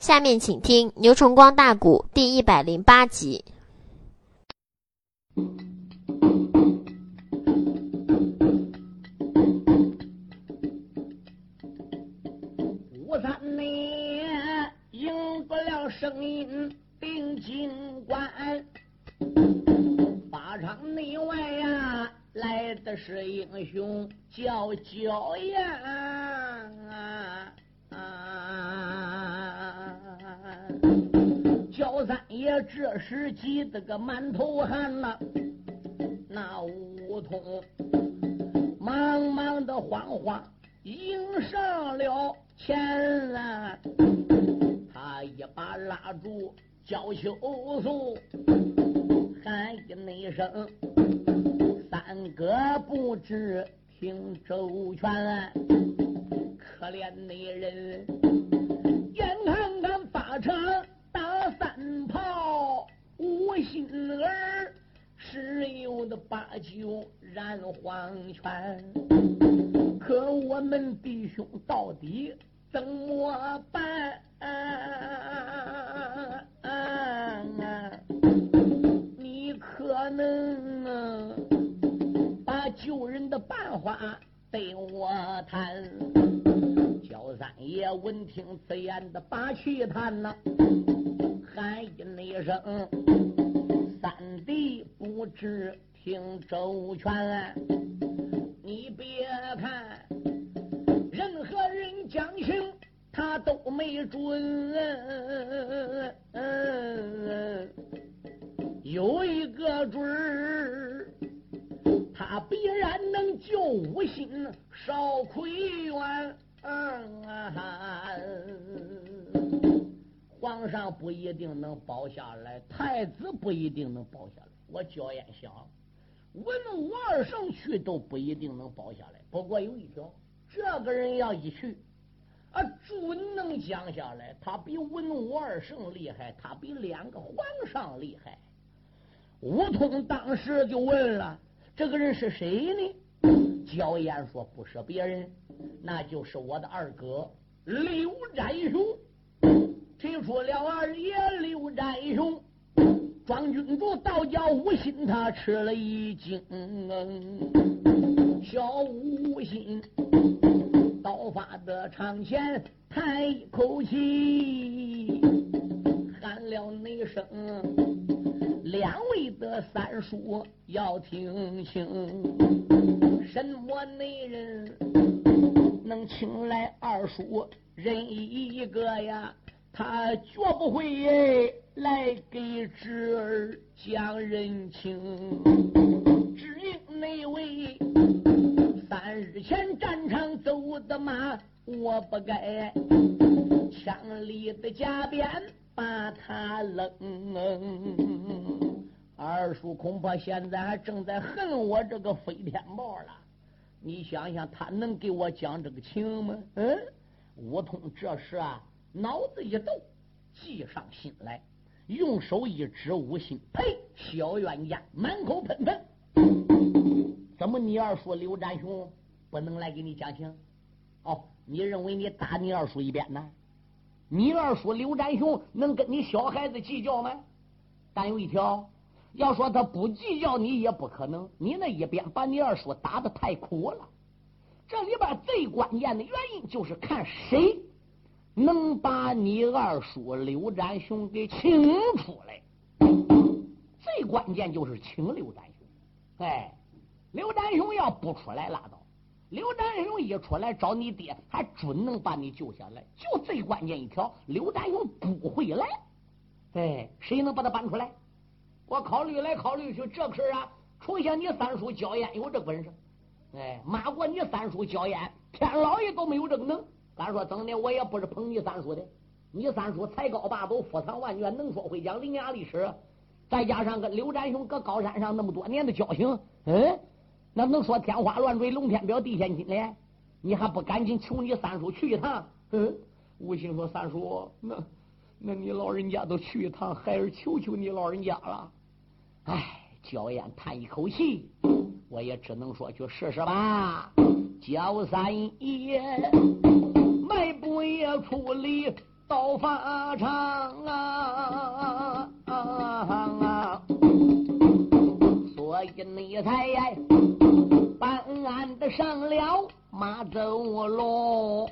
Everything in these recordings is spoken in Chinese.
下面请听《牛崇光大鼓》第一百零八集。五三年赢不了声音定金关，八场内外呀来的是英雄叫焦艳焦三爷这时急得个满头汗呐，那梧桐忙忙的慌慌迎上了前来，他一把拉住焦秋素，喊一声：“三哥不知听周全，可怜的人，眼看看法场打三炮，无心儿十有的八九染黄泉。可我们弟兄到底怎么办？你可能把救人的办法对我谈？三爷闻听此言的把气叹呐，喊一声：“三弟不知听周全。”你别看任何人讲情，他都没准。有一个准儿，他必然能救五心少亏冤。嗯皇上不一定能保下来，太子不一定能保下来。我焦艳想。文武二圣去都不一定能保下来，不过有一条，这个人要一去，啊，准能降下来。他比文武二圣厉害，他比两个皇上厉害。吴通当时就问了：“这个人是谁呢？”焦艳说：“不是别人，那就是我的二哥刘占雄。”提出了二爷刘占雄。庄君主道教无心，他吃了一惊。小无心刀法的长前叹一口气，喊了那声：“两位的三叔要听清，什么内人能请来二叔任一个呀？他绝不会。”来给侄儿讲人情，只因那位三日前战场走的马，我不该枪里的夹鞭把他扔。二叔恐怕现在还正在恨我这个飞天豹了。你想想，他能给我讲这个情吗？嗯，吴通这时啊，脑子一动，计上心来。用手一指吴心，呸！小冤家，满口喷粪。怎么你二叔刘占雄不能来给你讲情？哦，你认为你打你二叔一遍呢？你二叔刘占雄能跟你小孩子计较吗？但有一条，要说他不计较，你也不可能。你那一鞭把你二叔打的太苦了。这里边最关键的原因就是看谁。能把你二叔刘占雄给请出来，最关键就是请刘占雄。哎，刘占雄要不出来拉倒，刘占雄一出来找你爹，还准能把你救下来。就最关键一条，刘占雄不会来。哎，谁能把他搬出来？我考虑来考虑去，这事啊，除下你三叔焦艳有这本事，哎，骂过你三叔焦艳，天老爷都没有这个能。咱说怎的，我也不是捧你三叔的。你三叔才高八斗，富藏万卷，能说会讲，伶牙俐齿，再加上跟刘占雄搁高山上那么多年的交情，嗯，那能说天花乱坠，龙天表地陷金嘞？你还不赶紧求你三叔去一趟？嗯，吴兴说三叔，那那你老人家都去一趟，孩儿求求你老人家了。哎，焦艳叹一口气，我也只能说去试试吧。焦三爷。迈步也出离刀法场啊，所以你才办案的上了马走龙。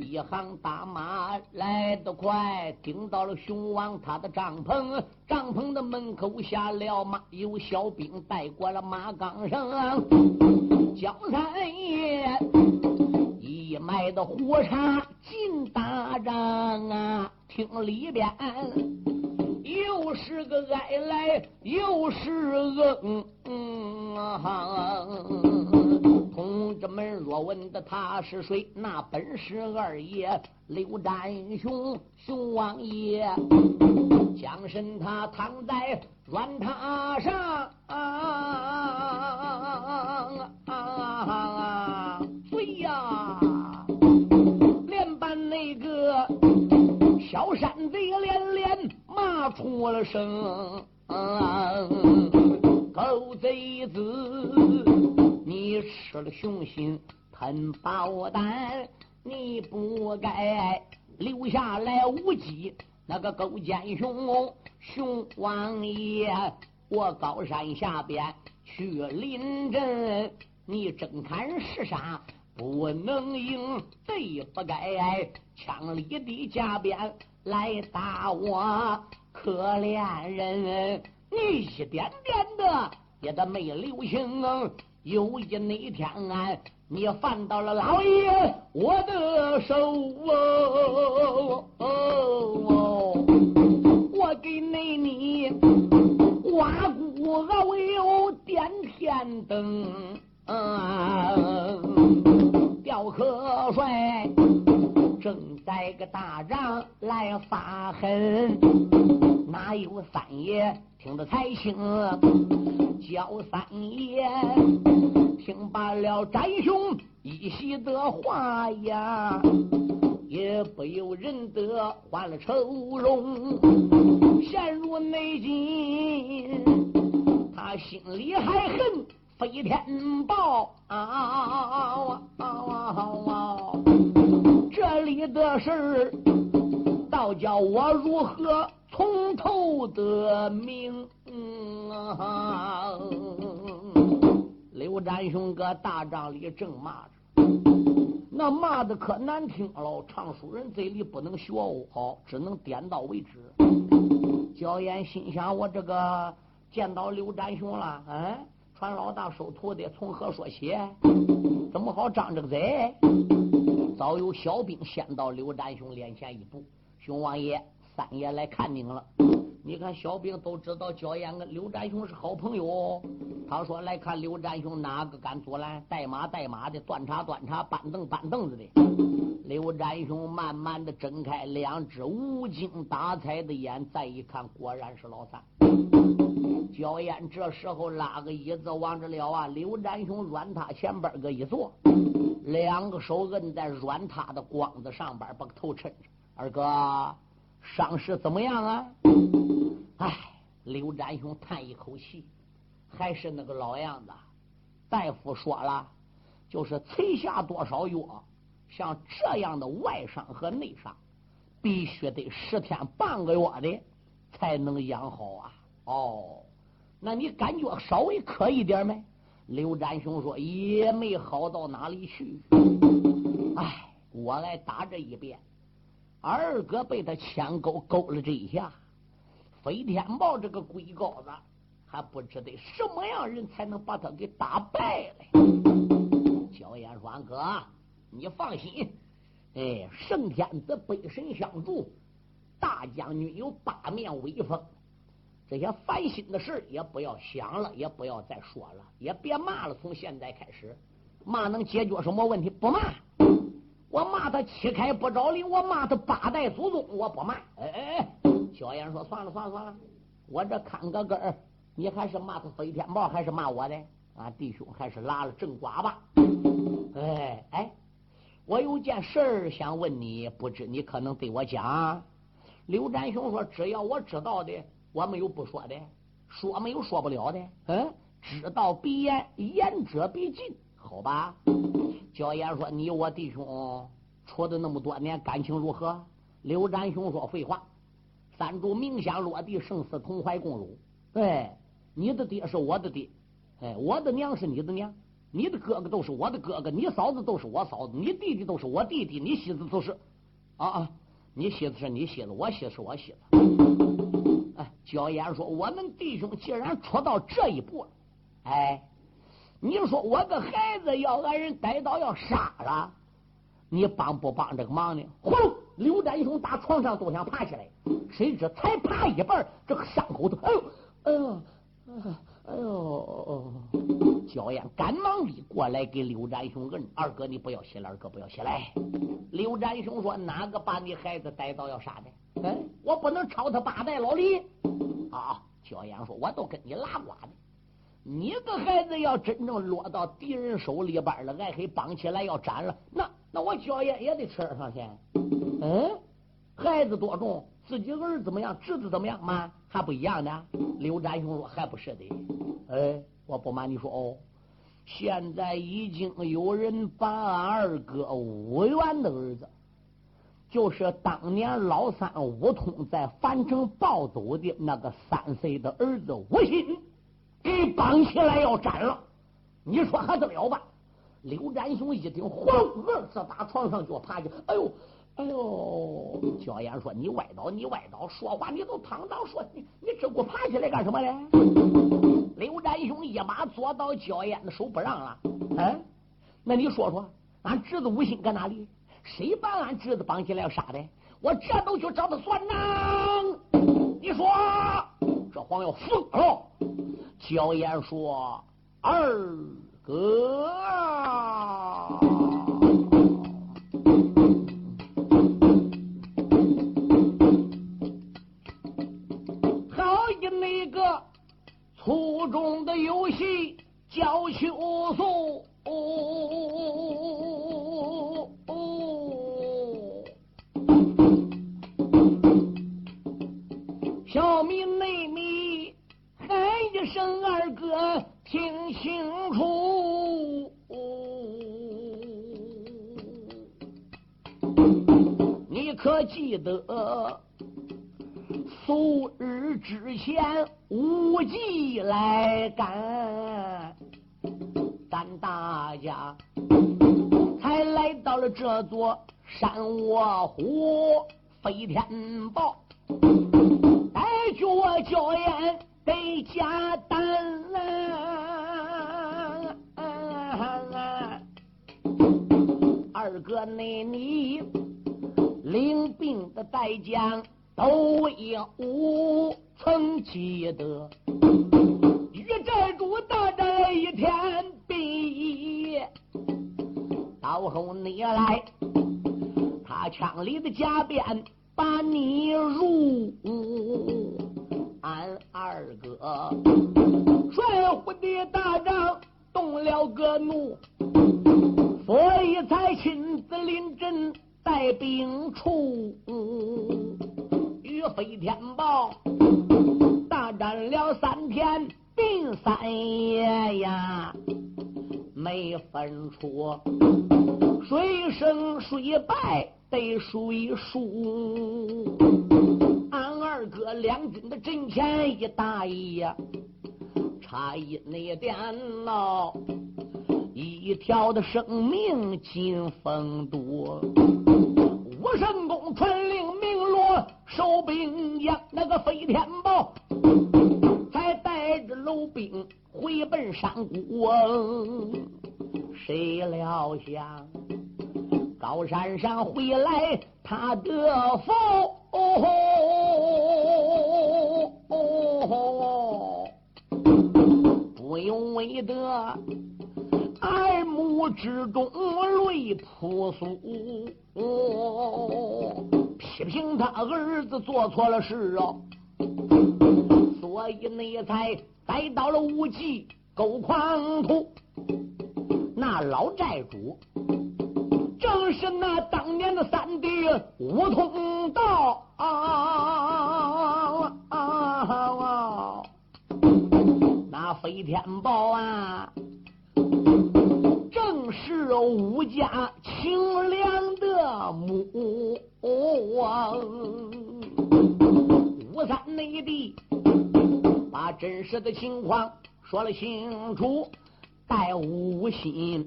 一行大马来得快，顶到了熊王他的帐篷，帐篷的门口下了马，有小兵带过了马岗上。焦三爷一脉的火叉进大帐啊，听里边又是个哀来，又是嗯嗯啊。同志们若问的他是谁，那本是二爷刘占雄，雄王爷。将身他躺在软榻上，哎呀，连把那个小山贼连连骂出了声，狗贼子。你吃了雄心吞豹胆，你不该留下来无忌那个勾践雄熊王爷。我高山下边去临阵，你正看是啥？不能赢，贼不该枪里的加鞭来打我可怜人。你一点点的也得没留情。有一那天啊，你犯到了老爷我的手哦，我给那你刮骨熬油点天灯，吊瞌睡，正在个大帐来发狠，哪有三爷听得才清？焦三爷听罢了展兄一席的话呀，也不由人得换了愁容，陷入内境。他心里还恨飞天豹啊！这里的事儿，倒叫我如何从头得明？啊！刘占雄搁大帐里正骂着，那骂的可难听了。唱书人嘴里不能学哦，只能点到为止。焦岩心想：我这个见到刘占雄了，嗯，传老大收徒弟，从何说起？怎么好张这个嘴？早有小兵先到刘占雄脸前一步，熊王爷、三爷来看您了。你看，小兵都知道焦岩跟刘占雄是好朋友。他说：“来看刘占雄，哪个敢阻拦？带马带马的，端茶端茶，搬凳搬凳子的。”刘占雄慢慢的睁开两只无精打采的眼，再一看，果然是老三。焦岩这时候拉个椅子往这了啊，刘占雄软榻前边个一坐，两个手摁在软榻的光子上边，把头抻着。二哥，伤势怎么样啊？唉，刘占雄叹一口气，还是那个老样子。大夫说了，就是吃下多少药，像这样的外伤和内伤，必须得十天半个月的才能养好啊。哦，那你感觉稍微可一点没？刘占雄说也没好到哪里去。唉，我来打这一遍，二哥被他牵钩勾了这一下。飞天豹这个龟羔子还不知得什么样人才能把他给打败了。焦岩说：“哥，你放心，哎，圣天子北神相助，大将军有八面威风，这些烦心的事也不要想了，也不要再说了，也别骂了。从现在开始，骂能解决什么问题？不骂，我骂他七开不着林，我骂他八代祖宗，我不骂。哎哎哎。”焦岩说：“算了算了算了，我这看个根儿，你还是骂他飞天豹，还是骂我的？啊，弟兄，还是拉了正瓜吧。哎哎，我有件事儿想问你，不知你可能对我讲？”刘占雄说：“只要我知道的，我没有不说的，说没有说不了的。嗯，知道必言，言者必尽，好吧？”焦岩说：“你我弟兄处的那么多年，感情如何？刘占雄说：“废话，三柱明香落地，生死同怀共辱。对，你的爹是我的爹，哎，我的娘是你的娘，你的哥哥都是我的哥哥，你嫂子都是我嫂子，你弟弟都是我弟弟，你媳妇都是啊啊，你媳妇是你媳妇，我媳妇是我媳妇。焦烟说：我们弟兄既然出到这一步了，哎，你说我的孩子要挨人逮到要杀了。”你帮不帮这个忙呢？呼噜，刘占雄打床上都想爬起来，谁知才爬一半，这个伤口都，哎呦，哎呦，哎呦，焦艳赶忙的过来给刘占雄摁。二哥，你不要起来，二哥不要起来。刘占雄说：“哪个把你孩子逮到要杀的？哎，我不能超他八代老李。”啊，焦艳说：“我都跟你拉呱呢。你的孩子要真正落到敌人手里边了，挨黑绑起来要斩了，那……”那我焦艳也得吃上去。嗯，孩子多重，自己儿子怎么样，侄子怎么样嘛，还不一样的。刘占雄说还不是的。哎，我不瞒你说哦，现在已经有人把俺二哥武元的儿子，就是当年老三武通在樊城抱走的那个三岁的儿子吴心，给绑起来要斩了。你说还得了吧？刘占雄一听，呼隆二次打床上就爬起。哎呦，哎呦！焦艳说：“你歪倒，你歪倒，说话你都躺倒说，你你这给我爬起来干什么嘞？”刘占雄一把坐到焦艳的手不让了。嗯，那你说说，俺侄子吴心搁哪里？谁把俺侄子绑起来要杀的？我这都去找他算账。你说这黄要疯了？焦艳说：“二。”哥，好一个粗重的游戏叫羞素，二哥。听清楚，你可记得数日之前无忌来赶，咱大家才来到了这座山窝虎飞天豹，带着我娇艳得加胆。二哥，那你领兵的带将都有曾记得，与寨主大战一天毕业，到后你来，他枪里的甲鞭把你入，俺二哥。帅虎的大帐动了个怒。所以才亲自临阵带兵出，与飞天豹大战了三天定三夜呀，没分出谁胜谁败得谁输。俺二哥两军的阵前一大意呀，差一那点喽。一条的生命进风都，武神公传令明罗收兵将，那个飞天豹楼兵回奔山谷。谁料想高山上回来他得福，不用为得。耳目之中泪扑簌，批评他儿子做错了事啊，所以那才来到了无忌勾狂徒。那老寨主正是那当年的三弟吴通道啊，那飞天豹啊。正是是武家情况说了清楚，待武心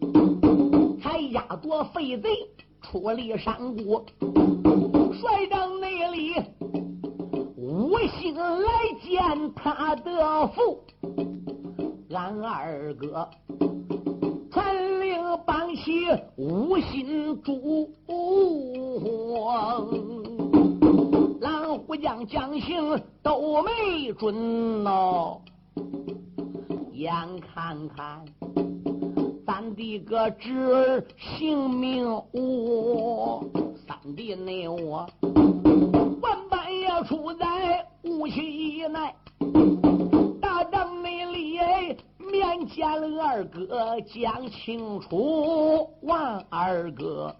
才压着废贼出离山谷，帅帐内里武心来见他的父，俺二哥。传令帮起五心主，狼虎将将姓都没准喽。眼看看咱的个侄儿性命无，三弟内我万般也出在无期内，大帐内里。面见了二哥，讲清楚。王二哥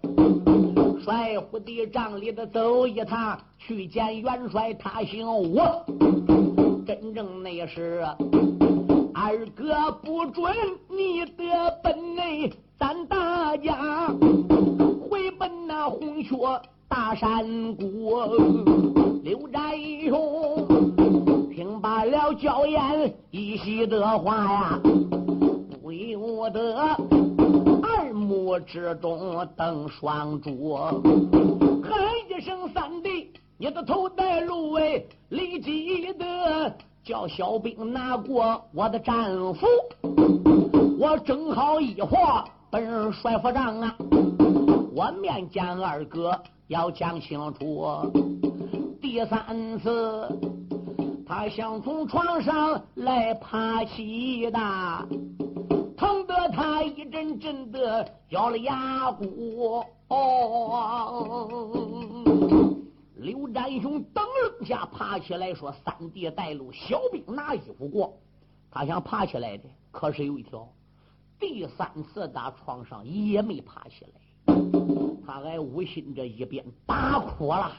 帅府的帐里的走一趟，去见元帅，他姓吴。真正那是二哥不准你的奔内，咱大家回奔那红雀大山谷。刘占雄。听罢了娇言一席的话呀，不由得耳目之中瞪双珠，喊一声三弟，你的头戴芦苇，立即的叫小兵拿过我的战斧，我正好一划奔帅府帐啊，我面见二哥要讲清楚，第三次。他想从床上来爬起的，疼得他一阵阵的咬了牙骨。哦刘占雄噔楞下爬起来，说：“三弟带路，小兵拿衣服过。”他想爬起来的，可是有一条，第三次打床上也没爬起来。他挨吴心这一边打哭了，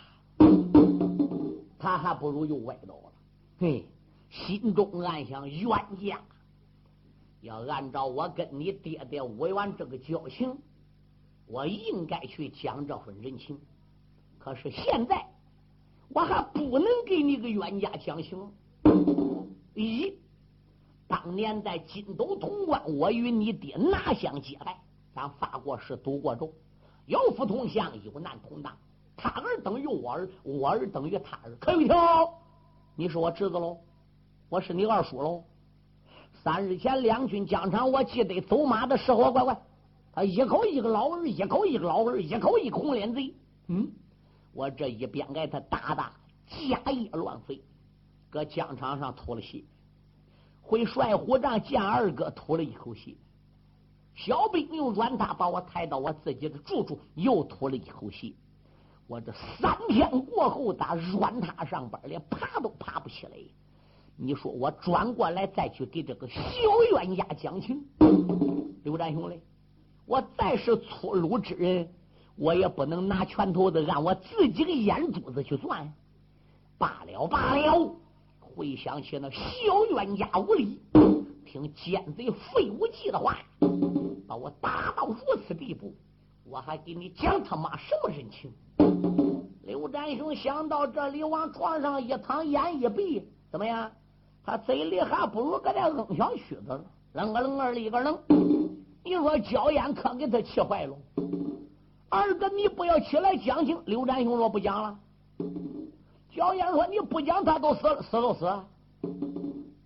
他还不如又歪倒了。嘿，心中暗想：冤家，要按照我跟你爹爹委婉这个交情，我应该去讲这份人情。可是现在，我还不能给你个冤家相行。咦，当年在金斗潼关，我与你爹拿相结拜，咱发过誓，赌过咒，有福同享，有难同当。他儿等于我儿，我儿等于他儿，可有一条。你是我侄子喽，我是你二叔喽。三日前两军疆场，我记得走马的时候，乖乖，他一口一个老儿，一口一个老儿，一口一个红脸贼。嗯，我这一边给他打打，家业乱飞，搁疆场上吐了血。回帅虎帐见二哥，吐了一口血。小兵用软榻把我抬到我自己的住处，又吐了一口血。我这三天过后，打软榻上班连爬都爬不起来。你说我转过来再去给这个小冤家讲情，刘占雄嘞，我再是粗鲁之人，我也不能拿拳头子按我自己的眼珠子去算。罢了罢了，回想起那小冤家无理，听奸贼费无忌的话，把我打到如此地步。我还给你讲他妈什么人情？刘占雄想到这里，往床上一躺，眼一闭，怎么样？他嘴里还不如搁那嗯小曲子了，楞个楞儿里个楞。你说焦烟可给他气坏了。二哥，你不要起来讲情。刘占雄说不讲了。焦烟说你不讲，他都死了，死都死。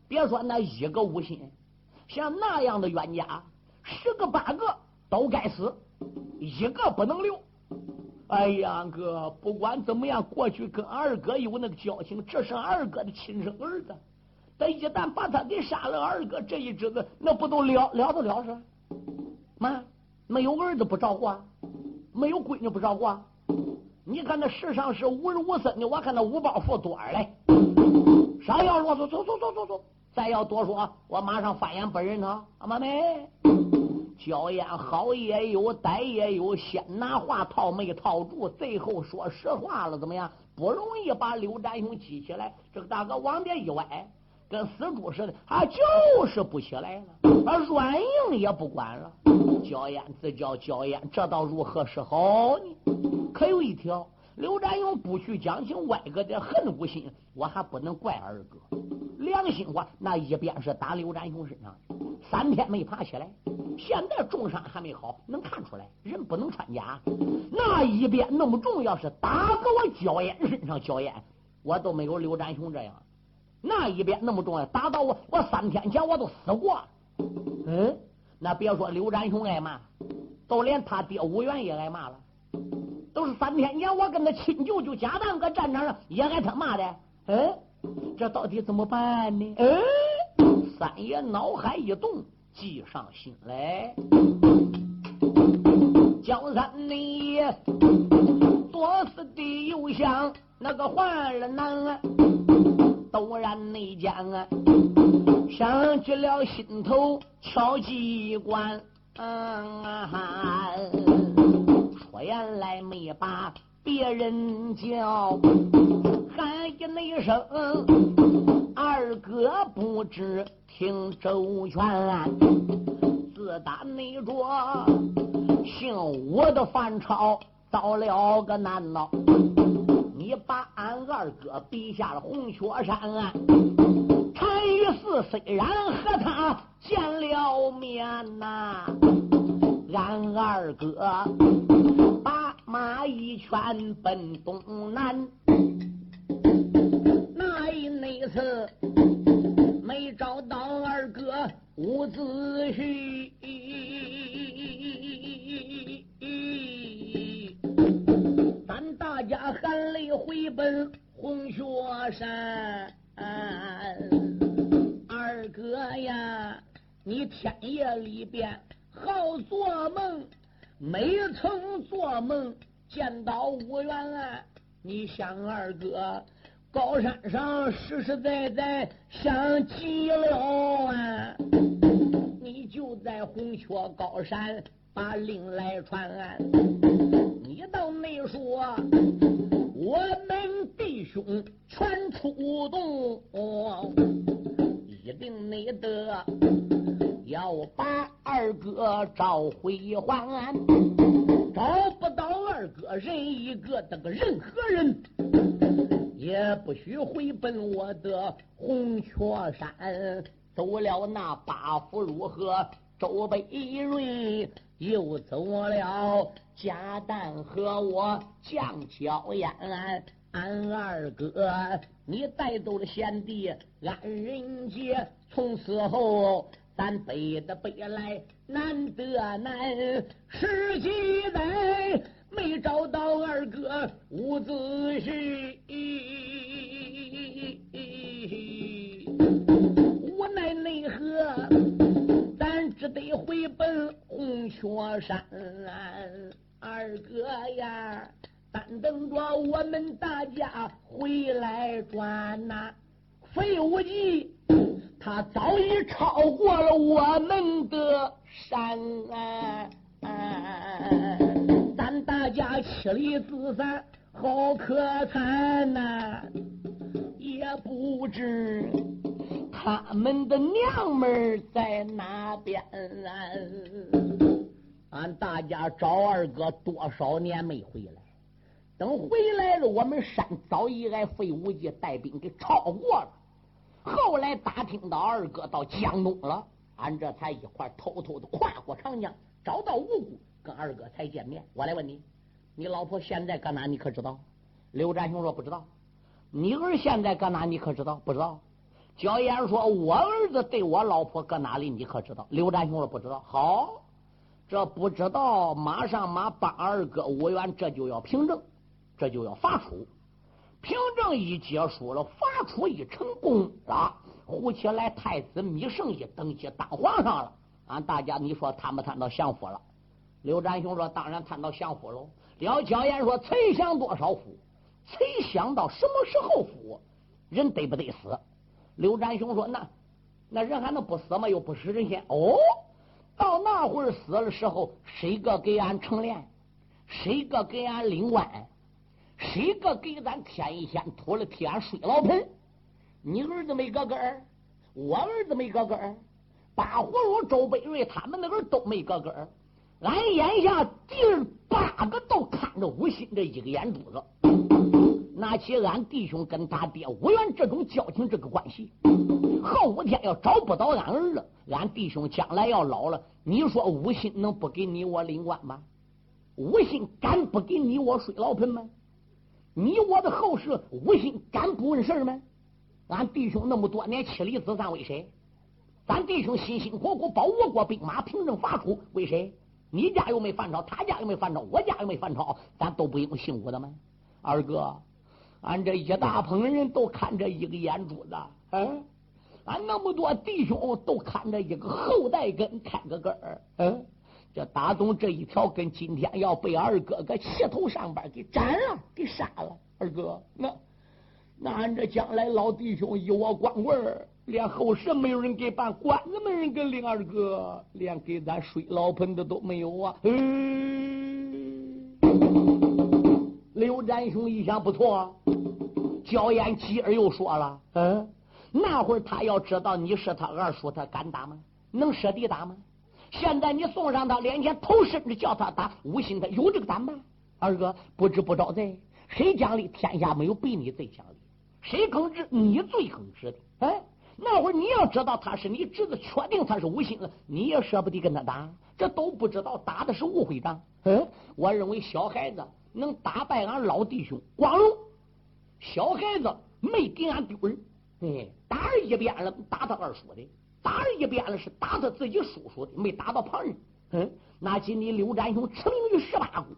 别说那一个无心，像那样的冤家，十个八个都该死。一个不能留。哎呀，哥，不管怎么样，过去跟二哥有那个交情，这是二哥的亲生儿子。但一旦把他给杀了，二哥这一侄子那不都了了得了是？妈，没有儿子不照顾啊，没有闺女不照顾。你看那世上是无儿无孙的，我看那五包袱多少嘞？啥要啰嗦？走走走走走！再要多说，我马上翻眼本人他阿妈没。娇艳好也有，歹也有，先拿话套没套住，最后说实话了，怎么样？不容易把刘占雄激起来。这个大哥往边一歪，跟死猪似的，他就是不起来了，啊，软硬也不管了。焦烟自叫焦烟，这倒如何是好呢？可有一条，刘占勇不去讲情，歪个的恨无心，我还不能怪二哥。良心话，那一边是打刘占雄身上，三天没爬起来，现在重伤还没好，能看出来人不能穿甲。那一边那么重，要是打个我焦烟身上，焦烟我都没有刘占雄这样。那一边那么重要，打到我，我三天前我都死过。嗯，那别说刘占雄挨骂，都连他爹吴元也挨骂了。都是三天前我跟他亲舅舅家当搁战场上也挨他骂的。嗯，这到底怎么办呢？嗯，三爷脑海一动，计上心来。江山你多思的又想那个换了难。陡然内将啊，想起了心头敲机关。嗯说原来没把别人叫，喊一那声二哥不知听周全。自打那着姓吴的樊超遭了个难了。你把俺二哥逼下了红雀山，单于寺虽然和他见了面呐，俺二哥把马一圈奔东南，那一那次没找到二哥伍子胥。大家含泪回奔红雪山，二哥呀，你天夜里边好做梦，没曾做梦见到五元啊！你想二哥高山上实实在在想极了啊！你就在红雀高山把令来传。你倒没说，我们弟兄全出动，一定没得要把二哥找回还。找不到二哥人一个，这个任何人也不许回奔我的红雀山。走了那八福如何？周北瑞又走了。家旦和我降硝烟，俺二哥你带走了贤弟俺人杰，从此后咱北的北来南的南，十几载没找到二哥伍子胥，无奈奈何，咱只得回奔红雀山。二哥呀，单等着我们大家回来转呐！费无忌他早已超过了我们的山，咱大家妻离子散，好可惨呐！也不知他们的娘们在哪边。俺大家找二哥多少年没回来，等回来了，我们山早已挨费无忌带兵给超过了。后来打听到二哥到江东了，俺这才一块偷偷的跨过长江，找到无辜，跟二哥才见面。我来问你，你老婆现在搁哪？你可知道？刘占雄说不知道。你儿现在搁哪？你可知道？不知道。焦烟说，我儿子对我老婆搁哪里？你可知道？刘占雄说不知道。好。这不知道，马上马帮二哥五元，这就要凭证，这就要发出。凭证一结束了，发出一成功了，胡起来太子米胜一登基当皇上了。俺大家，你说贪不贪到享福了？刘占雄说：“当然贪到享福喽。”廖娇言说：“才享多少福？才享到什么时候福？人得不得死？”刘占雄说：“那那人还能不死吗？又不食人仙哦。”到那会儿死的时候，谁个给俺成殓？谁个给俺领官？谁个给咱添一仙土了替俺睡老盆？你儿子没个个儿，我儿子没个根儿，八葫芦周北瑞他们那个都没个根儿。俺眼下第八个都看着吴昕这一个眼珠子，拿起俺弟兄跟他爹无缘这种交情这个关系，后五天要找不到俺儿了，俺弟兄将来要老了，你说吴心能不给你我领官吗？吴心敢不给你我睡老盆吗？你我的后事，吴心敢不问事吗？俺弟兄那么多年妻离子散为谁？咱弟兄辛辛苦苦保我国兵马平正伐楚为谁？你家又没犯朝，他家又没犯朝，我家又没犯朝，咱都不用姓吴的吗？二哥，俺这一大捧人都看这一个眼珠子，嗯，俺那么多弟兄都看着一个后代根开个根儿，嗯，这打东这一条根今天要被二哥哥气头上边给斩了，给杀了。二哥，那那俺这将来老弟兄一窝光棍儿。连后事没有人给办，官子没人给领，二哥连给咱水老盆的都没有啊！嗯，刘占雄一想不错，焦烟继而又说了：“嗯，那会儿他要知道你是他二叔，他敢打吗？能舍得打吗？现在你送上他脸前，头甚至叫他打，无心他有这个胆吗？二哥不知不招贼，谁讲理？天下没有比你最讲理，谁耿直？你最耿直的。哎。”那会儿你要知道他是你侄子，确定他是无心了，你也舍不得跟他打。这都不知道打的是误会仗。嗯，我认为小孩子能打败俺老弟兄光荣，小孩子没给俺丢人。哎，打一遍了，打他二叔的；打一遍了，是打他自己叔叔的，没打到旁人。嗯，那今你刘占雄成名于十八股，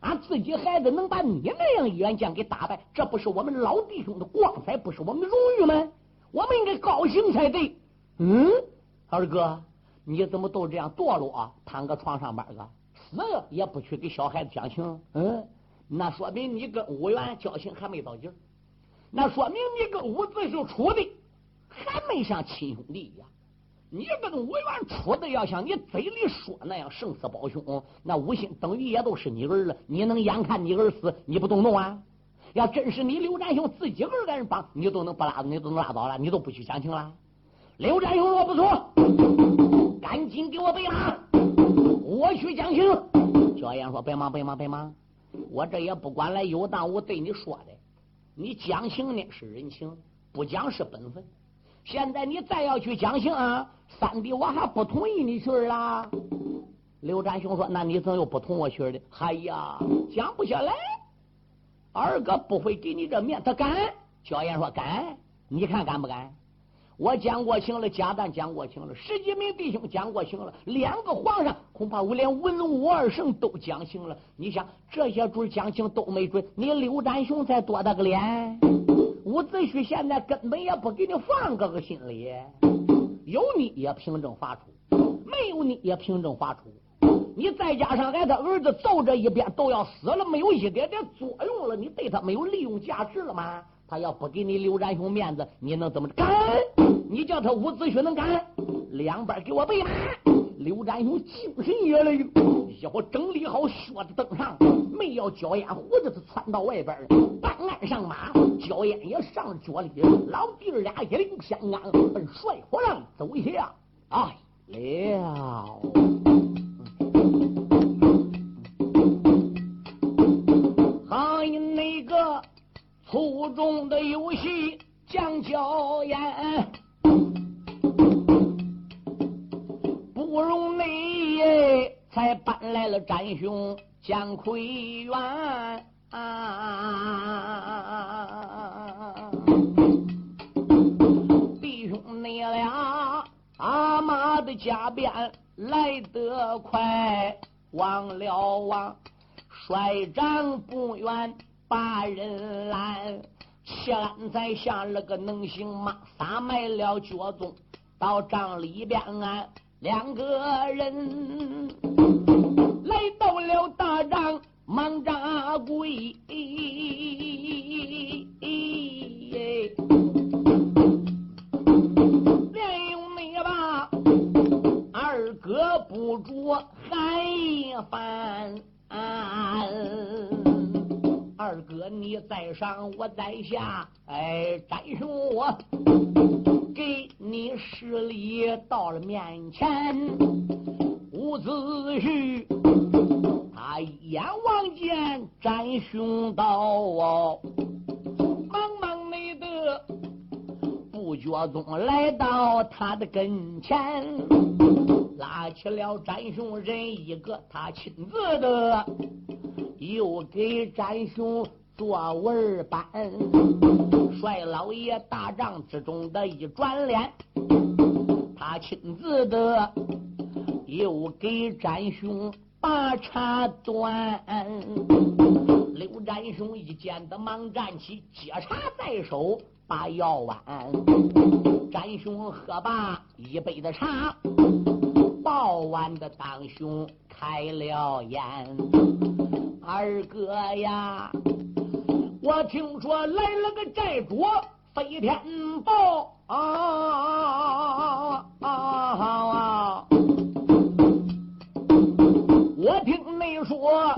俺自己孩子能把你那样一员将给打败，这不是我们老弟兄的光彩，不是我们荣誉吗？我们应该高兴才对。嗯，二哥，你怎么都这样堕落啊，躺个床上边个，死也不去给小孩子讲情？嗯，那说明你跟武元交情还没到劲儿，那说明你跟伍子胥处的还没像亲兄弟一样。你跟武元处的要像你嘴里说那样生死胞兄，那武兴等于也都是你儿了。你能眼看你儿死，你不动怒啊？要真是你刘占雄自己儿给人帮，你都能不拉，你都能拉倒了，你都不去讲情了。刘占雄说不错，赶紧给我备马，我去讲情。焦岩说别忙，别忙，别忙，我这也不管来有当我对你说的，你讲情呢是人情，不讲是本分。现在你再要去讲情啊，三弟我还不同意你去啦。刘占雄说那你怎又不同我去的？哎呀，讲不下来。二哥不会给你这面，他敢。焦岩说敢，你看敢不敢？我讲过情了，贾旦讲过情了，十几名弟兄讲过情了，两个皇上恐怕我连文武二圣都讲情了。你想这些主讲情都没准，你刘占雄才多大个脸？伍子胥现在根本也不给你放这个心里，有你也凭证发出，没有你也凭证发出。你再加上俺他儿子揍这一边都要死了，没有一点点作用了，你对他没有利用价值了吗？他要不给你刘占雄面子，你能怎么敢？你叫他伍子胥能敢？两边给我备马！刘占雄精神也来，一会整理好靴子登上，没要脚烟胡子他窜到外边办案上马，脚烟也上了脚里，老弟儿俩一领相安，奔帅府上走下。啊了。粗重的游戏讲硝烟，不容你才搬来了战兄姜奎元。弟兄你俩阿妈的家变来得快，忘了忘帅长不远。把人拦，谢安在下了个能行吗？撒卖了脚宗到帐里边，啊两个人来到了大帐，忙扎跪。在上，我在下。哎，展兄我给你施礼到了面前，伍子胥他一眼望见展雄道，忙忙没得不觉中来到他的跟前，拉起了展雄人一个，他亲自的又给展雄。作文班，帅老爷大帐之中的一转脸，他亲自的又给展雄把茶端。刘展雄一见的忙站起，接茶在手，把药碗。展雄喝罢一杯的茶，抱完的当胸开了眼，二哥呀。我听说来了个寨主飞天豹啊啊啊！我听你说，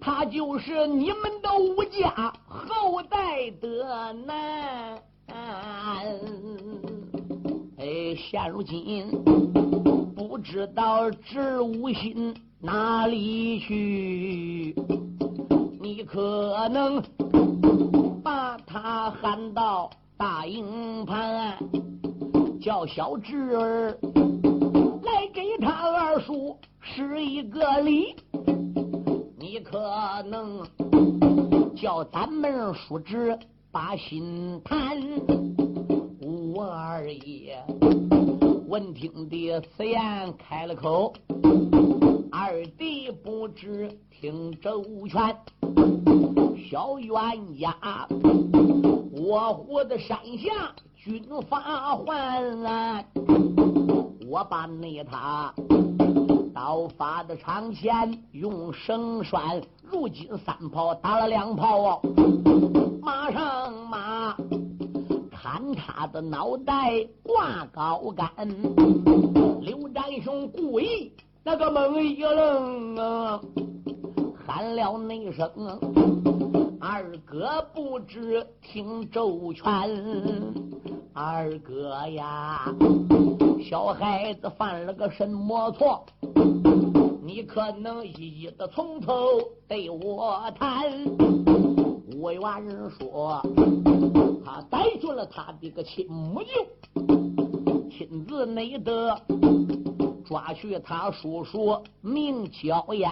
他就是你们的武家后代的男。哎，现如今不知道知无心哪里去。可能把他喊到大营盘，叫小侄儿来给他二叔施一个礼。你可能叫咱们叔侄把心谈。我二爷闻听的此言，开了口。二弟不知听周全，小冤家，我活的山下军法还，我把那他刀法的长前用绳拴，如今三炮打了两炮，马上马砍他的脑袋挂高杆，刘占雄故意。那个猛一愣啊，喊了那声：“二哥不知听周全，二哥呀，小孩子犯了个什么错？你可能一一的从头对我谈。”魏元说：“他逮住了他的个亲母舅，亲自内得。”抓去他叔叔名焦燕，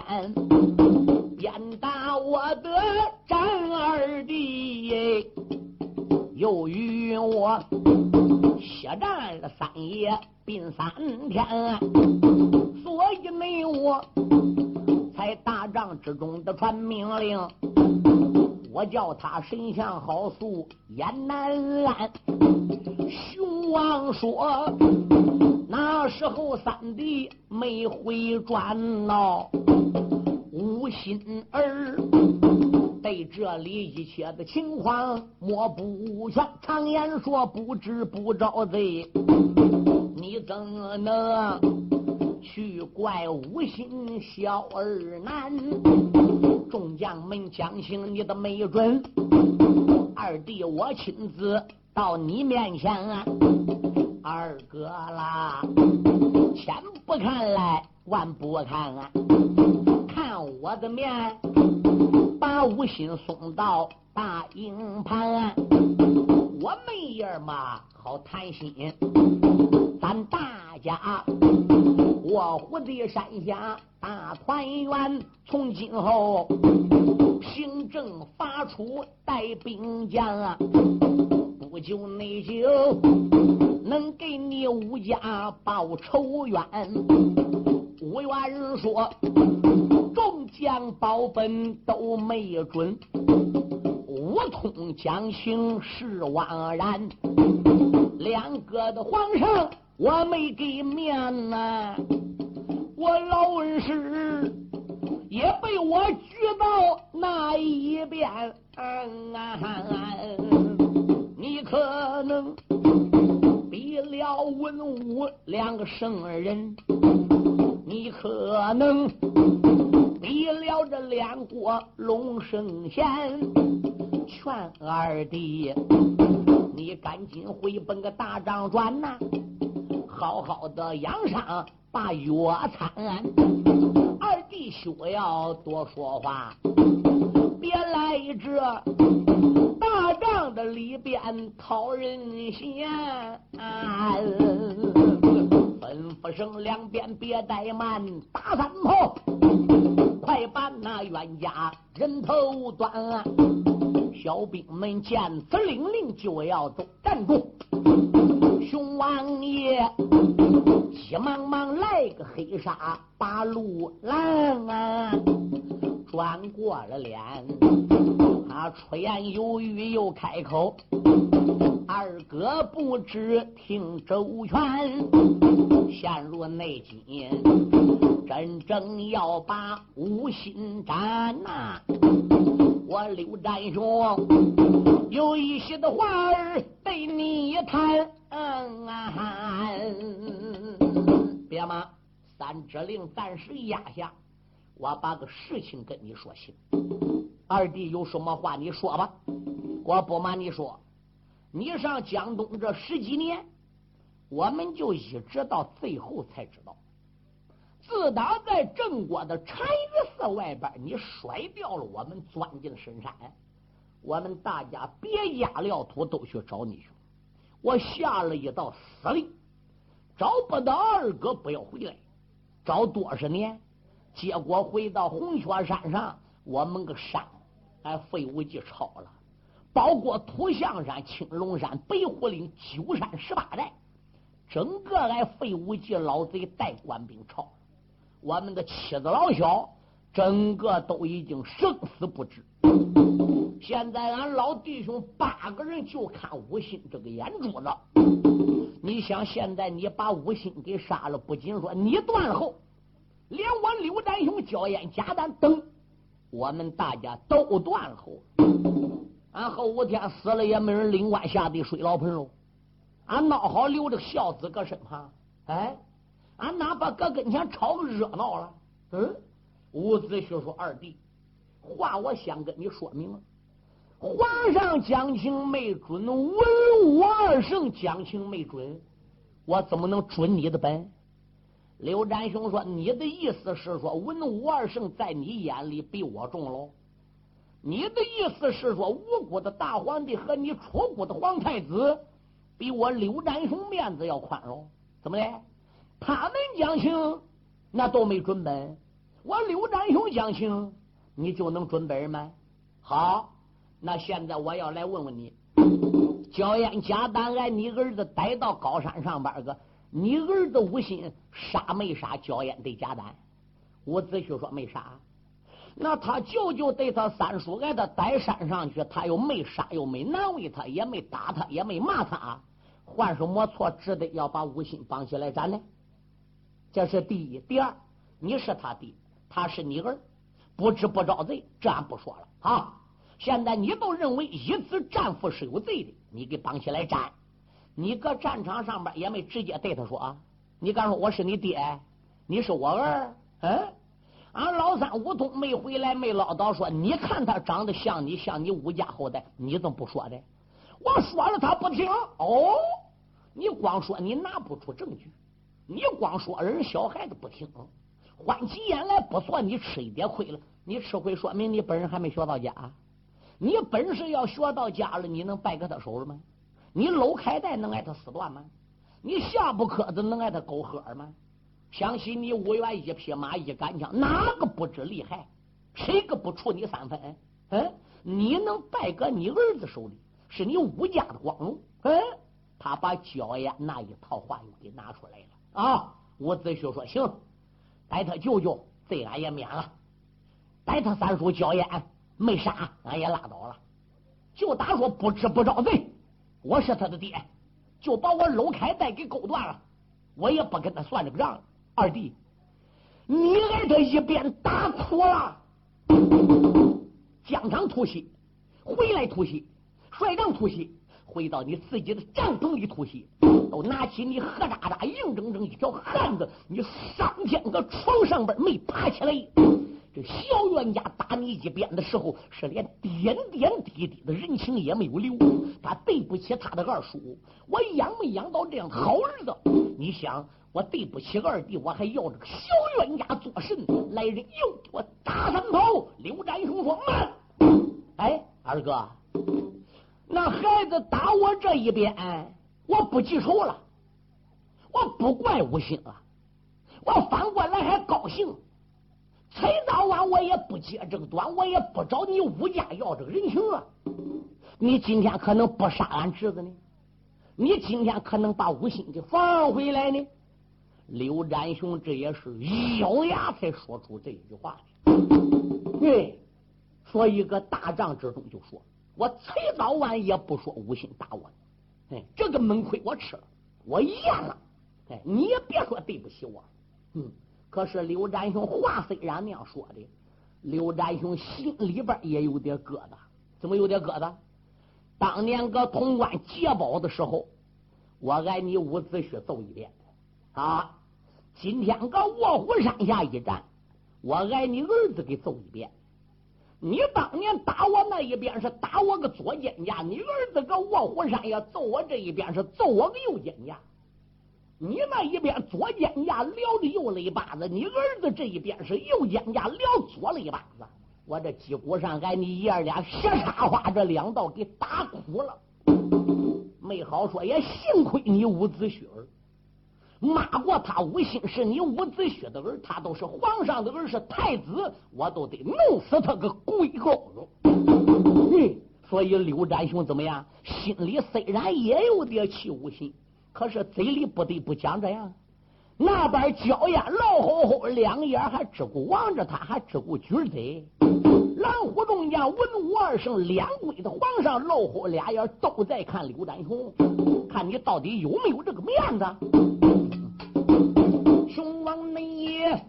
鞭打我的战二弟，又与我血战了三夜并三天，所以没我在大帐之中的传命令，我叫他神像好素眼难安。雄王说。那时候三弟没回转呐，无心儿对这里一切的情况摸不全。常言说不知不招贼，你怎么能去怪无心小儿难？众将们讲清你的没准，二弟我亲自到你面前。啊二哥啦，千不看来万不看啊！看我的面，把无心送到大营盘，我们爷嘛好谈心。咱大家卧虎的山下大团圆，从今后凭正发出带兵将啊！不久内就能给你吴家报仇冤。吴元说：“众将保本都没准，无通将行是枉然。两个的皇上我没给面呐，我老恩师也被我举到那一边。”你可能比了文武两个圣人，你可能比了这两国龙圣贤，劝二弟，你赶紧回奔个大帐转呐，好好的养伤把药餐。二弟休要多说话，别来这大帐的里边讨人嫌。吩咐声两边别怠慢，打三炮，快把那冤家人头断。小兵们见此令令，就要都站住。熊王爷急忙忙来个黑纱把路拦啊，转过了脸，他出言犹豫又开口。二哥不知听周全，陷入内急，真正要把无心斩呐！我刘占雄有一些的话儿对你一谈，嗯啊别忙，三指令暂时压下，我把个事情跟你说清。二弟有什么话你说吧，我不瞒你说。你上江东这十几年，我们就一直到最后才知道，自打在郑国的禅语寺外边，你甩掉了我们，钻进深山，我们大家别家料土都去找你去。我下了一道死令，找不到二哥不要回来，找多少年，结果回到红雀山上，我们个山哎废物记抄了。包括土象山、青龙山、北虎岭、九山十八寨，整个挨废物记老贼带官兵抄，我们的妻子老小，整个都已经生死不知。现在俺老弟兄八个人就看吴兴这个眼珠子。你想，现在你把吴兴给杀了，不仅说你断后，连我刘占雄、焦烟、贾丹等，我们大家都断后。俺后五天死了，也没人领官下地睡老盆喽。俺闹好留着孝子搁身旁，哎，俺哪怕搁跟前吵个热闹了。嗯，伍子胥说：“二弟，话我先跟你说明了。皇上讲情没准，文武二圣讲情没准，我怎么能准你的本？”刘占雄说：“你的意思是说，文武二圣在你眼里比我重喽？”你的意思是说，无辜的大皇帝和你出国的皇太子，比我刘占雄面子要宽容？怎么的？他们讲情，那都没准本。我刘占雄讲情，你就能准本吗？好，那现在我要来问问你：焦烟、贾丹挨你儿子逮到高山上边个，你儿子无心杀没杀焦烟对贾丹？伍子胥说没杀。那他舅舅对他三叔挨他逮山上去，他又没杀，又没难为他，也没打他，也没骂他，换什么错，只得要把吴心绑起来斩呢。这是第一。第二，你是他爹，他是你儿，不知不招罪，这俺不说了啊。现在你都认为一子战俘是有罪的，你给绑起来斩。你搁战场上边也没直接对他说啊，你敢说我是你爹，你是我儿，嗯？俺老三武通没回来，没唠叨说，你看他长得像你，像你武家后代，你怎么不说的？我说了，他不听。哦，你光说你拿不出证据，你光说人小孩子不听，换起眼来不错，你吃一点亏了。你吃亏说明你本人还没学到家。你本事要学到家了，你能败给他手了吗？你搂开带能挨他撕断吗？你下不磕子能挨他狗喝吗？想起你五元一匹马一杆枪，哪个不知厉害？谁个不怵你三分？嗯，你能败搁你儿子手里，是你武家的光荣。嗯，他把焦烟那一套话又给拿出来了啊！伍子胥说：“行，逮他舅舅罪俺也免了，逮他三叔焦烟没杀俺也拉倒了，就打说不知不招罪，我是他的爹，就把我搂开带给勾断了，我也不跟他算这个账。”二弟，你挨他一鞭打哭了，疆场突袭，回来突袭，率帐突袭，回到你自己的帐篷里突袭，都拿起你黑渣渣、硬整整一条汉子，你上天个床上边没爬起来，这小冤家打你一鞭的时候，是连点点滴滴的人情也没有留，他对不起他的二叔。我养没养到这样好儿子？你想，我对不起二弟，我还要这个小冤家做甚？来人，又给我打三炮！刘占雄说：“慢！哎，二哥，那孩子打我这一鞭，我不记仇了，我不怪无心了，我反过来还高兴。”才早晚我也不接这个短，我也不找你武家要这个人情啊！你今天可能不杀俺侄子呢，你今天可能把吴心给放回来呢。刘占雄这也是咬牙才说出这句话的。对，说一个大仗之中就说，我才早晚也不说吴心打我。哎，这个闷亏我吃了，我咽了。哎，你也别说对不起我。嗯。可是刘占雄话虽然那样说的，刘占雄心里边也有点疙瘩。怎么有点疙瘩？当年搁潼关劫宝的时候，我挨你伍子胥揍一遍啊！今天搁卧虎山下一战，我挨你儿子给揍一遍。你当年打我那一边是打我个左肩胛，你儿子搁卧虎山下揍我这一边是揍我个右肩胛。你那一边左肩胛撩着右肋巴子，你儿子这一边是右肩胛撩左肋巴子。我这脊骨上挨你爷俩斜插花这两道给打哭了。没好说，也幸亏你伍子胥儿骂过他，吴兴是你伍子胥的儿，他都是皇上的儿，是太子，我都得弄死他个龟狗肉。嗯，所以刘占雄怎么样？心里虽然也有点气无心。可是嘴里不得不讲这样，那边娇艳老吼吼，两眼还只顾望着他，还只顾举嘴。蓝虎中将文武二圣两归的皇上，老吼俩眼都在看刘丹雄，看你到底有没有这个面子。雄王爷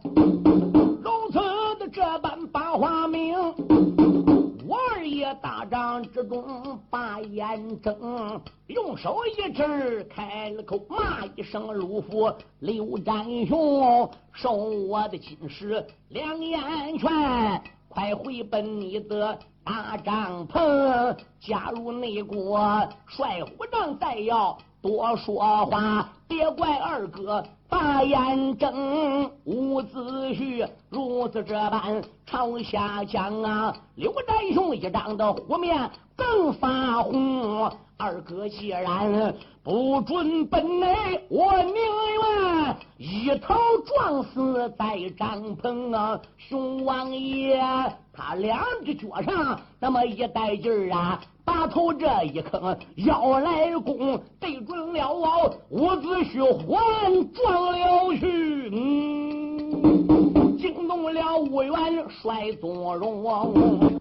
帐之中把眼睁，用手一指，开了口，骂一声：“鲁父刘占雄，受我的金石两眼拳，快回奔你的大帐篷。加入内国帅虎帐，再要多说话，别怪二哥。”大眼睁，伍子胥如此这般朝下讲啊！刘占雄一张的虎面更发红。二哥既然不准奔内，我宁愿一头撞死在帐篷啊！熊王爷他两只脚上那么一带劲儿啊！把头这一坑，要来攻，对准了我伍子胥，还撞了去，惊动了吴元帅宗荣。